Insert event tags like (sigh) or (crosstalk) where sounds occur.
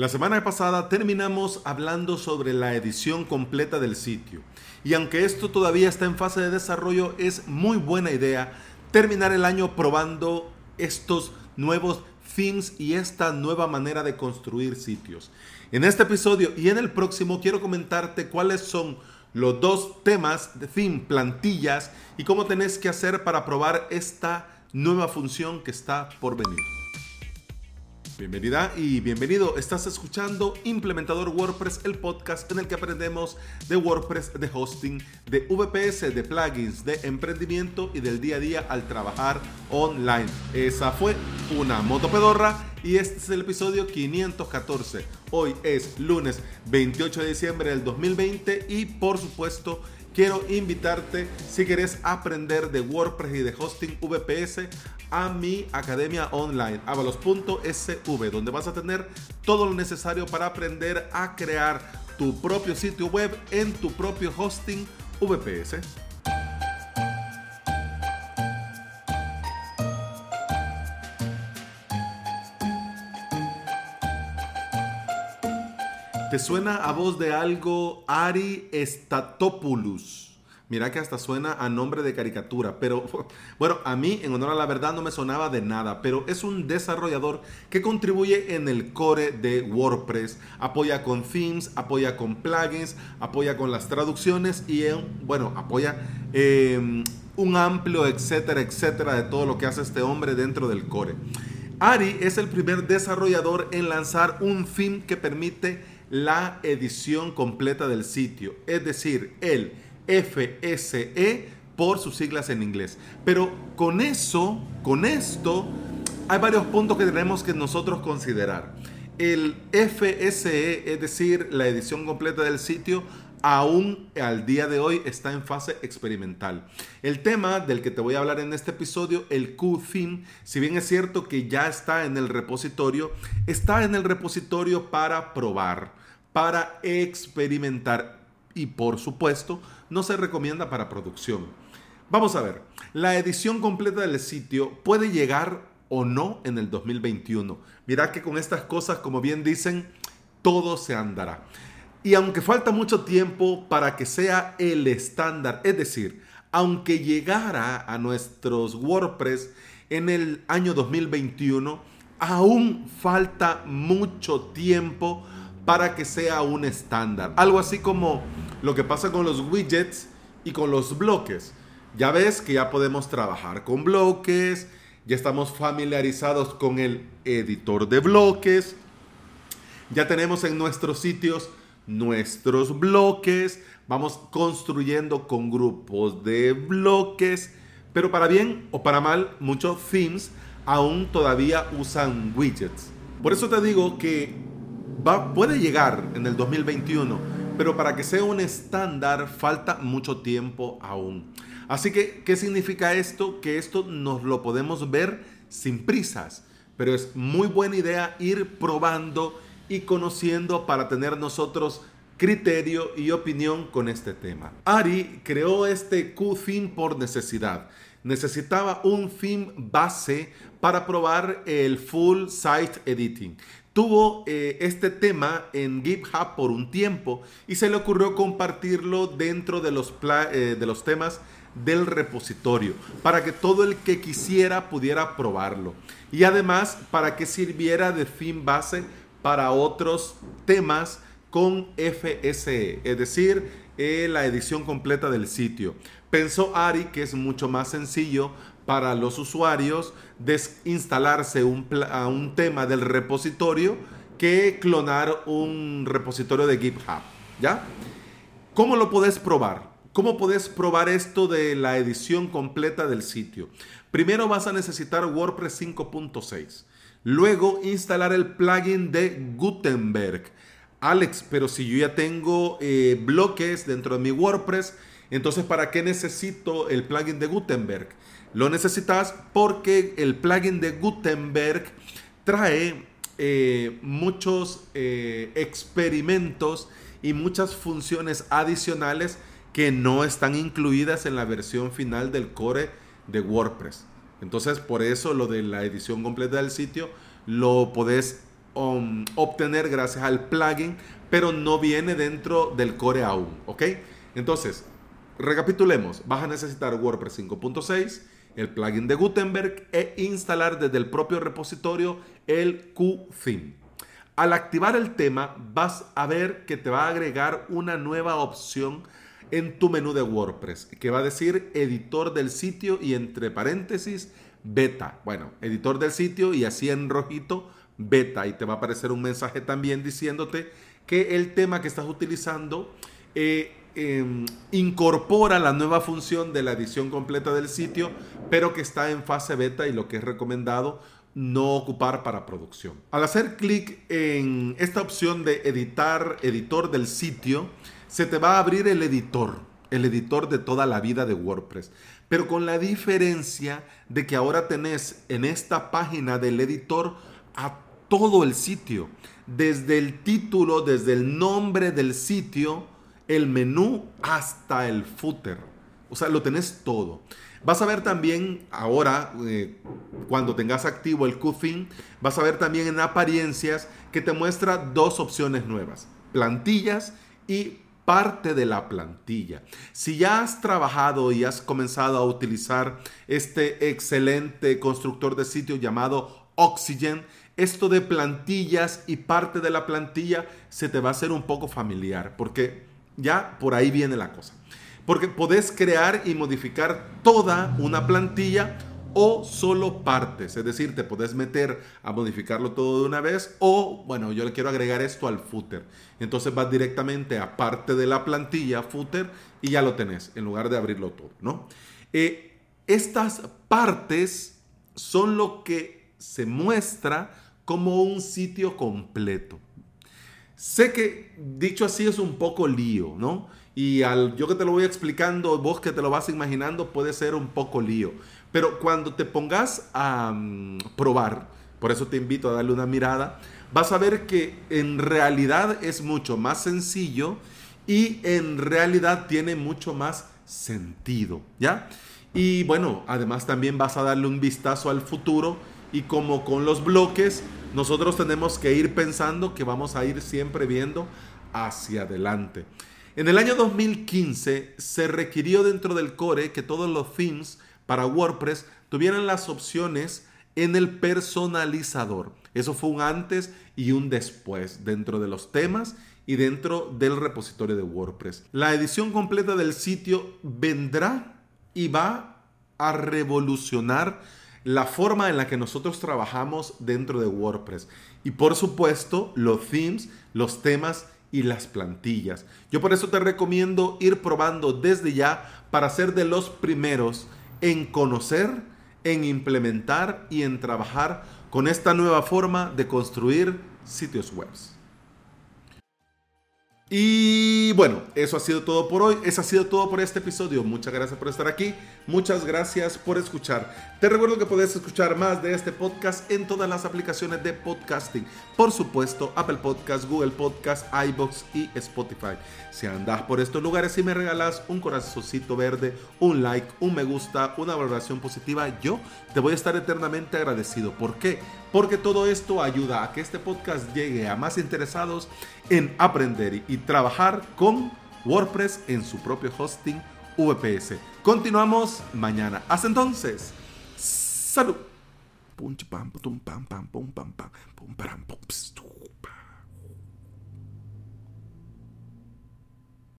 La semana pasada terminamos hablando sobre la edición completa del sitio. Y aunque esto todavía está en fase de desarrollo, es muy buena idea terminar el año probando estos nuevos themes y esta nueva manera de construir sitios. En este episodio y en el próximo quiero comentarte cuáles son los dos temas de theme, plantillas y cómo tenés que hacer para probar esta nueva función que está por venir. Bienvenida y bienvenido. Estás escuchando Implementador WordPress, el podcast en el que aprendemos de WordPress, de hosting, de VPS, de plugins, de emprendimiento y del día a día al trabajar online. Esa fue una moto pedorra y este es el episodio 514. Hoy es lunes 28 de diciembre del 2020 y por supuesto quiero invitarte si quieres aprender de WordPress y de hosting VPS a mi academia online, avalos.sv, donde vas a tener todo lo necesario para aprender a crear tu propio sitio web en tu propio hosting VPS. ¿Te suena a voz de algo Ari Statopoulos? Mira que hasta suena a nombre de caricatura, pero (laughs) bueno, a mí en honor a la verdad no me sonaba de nada, pero es un desarrollador que contribuye en el core de WordPress, apoya con themes, apoya con plugins, apoya con las traducciones y bueno, apoya em, un amplio etcétera, etcétera de todo lo que hace este hombre dentro del core. Ari es el primer desarrollador en lanzar un theme que permite la edición completa del sitio, es decir, el FSE por sus siglas en inglés. Pero con eso, con esto, hay varios puntos que tenemos que nosotros considerar. El FSE, es decir, la edición completa del sitio, aún al día de hoy está en fase experimental. El tema del que te voy a hablar en este episodio, el Q-Theme, si bien es cierto que ya está en el repositorio, está en el repositorio para probar, para experimentar y por supuesto no se recomienda para producción. Vamos a ver, la edición completa del sitio puede llegar o no en el 2021. Mira que con estas cosas, como bien dicen, todo se andará. Y aunque falta mucho tiempo para que sea el estándar, es decir, aunque llegara a nuestros WordPress en el año 2021, aún falta mucho tiempo para que sea un estándar. Algo así como lo que pasa con los widgets y con los bloques. Ya ves que ya podemos trabajar con bloques, ya estamos familiarizados con el editor de bloques, ya tenemos en nuestros sitios nuestros bloques, vamos construyendo con grupos de bloques, pero para bien o para mal, muchos themes aún todavía usan widgets. Por eso te digo que va, puede llegar en el 2021 pero para que sea un estándar falta mucho tiempo aún. Así que, ¿qué significa esto? Que esto nos lo podemos ver sin prisas, pero es muy buena idea ir probando y conociendo para tener nosotros criterio y opinión con este tema. Ari creó este Q-Theme por necesidad. Necesitaba un theme base para probar el full site editing tuvo eh, este tema en GitHub por un tiempo y se le ocurrió compartirlo dentro de los, eh, de los temas del repositorio para que todo el que quisiera pudiera probarlo y además para que sirviera de fin base para otros temas con FSE, es decir, eh, la edición completa del sitio. Pensó Ari que es mucho más sencillo para los usuarios desinstalarse un, tema del repositorio que clonar un repositorio de GitHub. ¿Ya? ¿Cómo lo podés probar? ¿Cómo podés probar esto de la edición completa del sitio? Primero vas a necesitar WordPress 5.6. Luego instalar el plugin de Gutenberg. Alex, pero si yo ya tengo eh, bloques dentro de mi WordPress, entonces ¿para qué necesito el plugin de Gutenberg? Lo necesitas porque el plugin de Gutenberg trae eh, muchos eh, experimentos y muchas funciones adicionales que no están incluidas en la versión final del core de WordPress. Entonces, por eso lo de la edición completa del sitio lo podés um, obtener gracias al plugin, pero no viene dentro del core aún, ¿ok? Entonces, recapitulemos, vas a necesitar WordPress 5.6, el plugin de Gutenberg e instalar desde el propio repositorio el QTheme. Al activar el tema, vas a ver que te va a agregar una nueva opción en tu menú de WordPress, que va a decir editor del sitio y entre paréntesis beta. Bueno, editor del sitio y así en rojito beta. Y te va a aparecer un mensaje también diciéndote que el tema que estás utilizando eh, em, incorpora la nueva función de la edición completa del sitio, pero que está en fase beta y lo que es recomendado no ocupar para producción. Al hacer clic en esta opción de editar, editor del sitio, se te va a abrir el editor, el editor de toda la vida de WordPress. Pero con la diferencia de que ahora tenés en esta página del editor a todo el sitio, desde el título, desde el nombre del sitio, el menú hasta el footer. O sea, lo tenés todo. Vas a ver también ahora, eh, cuando tengas activo el QFIN, vas a ver también en apariencias que te muestra dos opciones nuevas, plantillas y parte de la plantilla. Si ya has trabajado y has comenzado a utilizar este excelente constructor de sitio llamado Oxygen, esto de plantillas y parte de la plantilla se te va a hacer un poco familiar, porque ya por ahí viene la cosa. Porque podés crear y modificar toda una plantilla o solo partes, es decir, te puedes meter a modificarlo todo de una vez o, bueno, yo le quiero agregar esto al footer. Entonces vas directamente a parte de la plantilla, footer, y ya lo tenés, en lugar de abrirlo todo, ¿no? Eh, estas partes son lo que se muestra como un sitio completo. Sé que dicho así es un poco lío, ¿no? Y al yo que te lo voy explicando, vos que te lo vas imaginando, puede ser un poco lío. Pero cuando te pongas a mm, probar, por eso te invito a darle una mirada, vas a ver que en realidad es mucho más sencillo y en realidad tiene mucho más sentido, ¿ya? Y bueno, además también vas a darle un vistazo al futuro y como con los bloques, nosotros tenemos que ir pensando que vamos a ir siempre viendo hacia adelante. En el año 2015 se requirió dentro del core que todos los themes para WordPress tuvieran las opciones en el personalizador. Eso fue un antes y un después dentro de los temas y dentro del repositorio de WordPress. La edición completa del sitio vendrá y va a revolucionar la forma en la que nosotros trabajamos dentro de WordPress. Y por supuesto, los themes, los temas y las plantillas. Yo por eso te recomiendo ir probando desde ya para ser de los primeros en conocer, en implementar y en trabajar con esta nueva forma de construir sitios web. Y bueno, eso ha sido todo por hoy. Eso ha sido todo por este episodio. Muchas gracias por estar aquí. Muchas gracias por escuchar. Te recuerdo que puedes escuchar más de este podcast en todas las aplicaciones de podcasting. Por supuesto, Apple Podcast, Google Podcast, iBox y Spotify. Si andas por estos lugares y me regalas un corazoncito verde, un like, un me gusta, una valoración positiva, yo te voy a estar eternamente agradecido. ¿Por qué? Porque todo esto ayuda a que este podcast llegue a más interesados en aprender y trabajar con WordPress en su propio hosting VPS. Continuamos mañana. Hasta entonces, salud.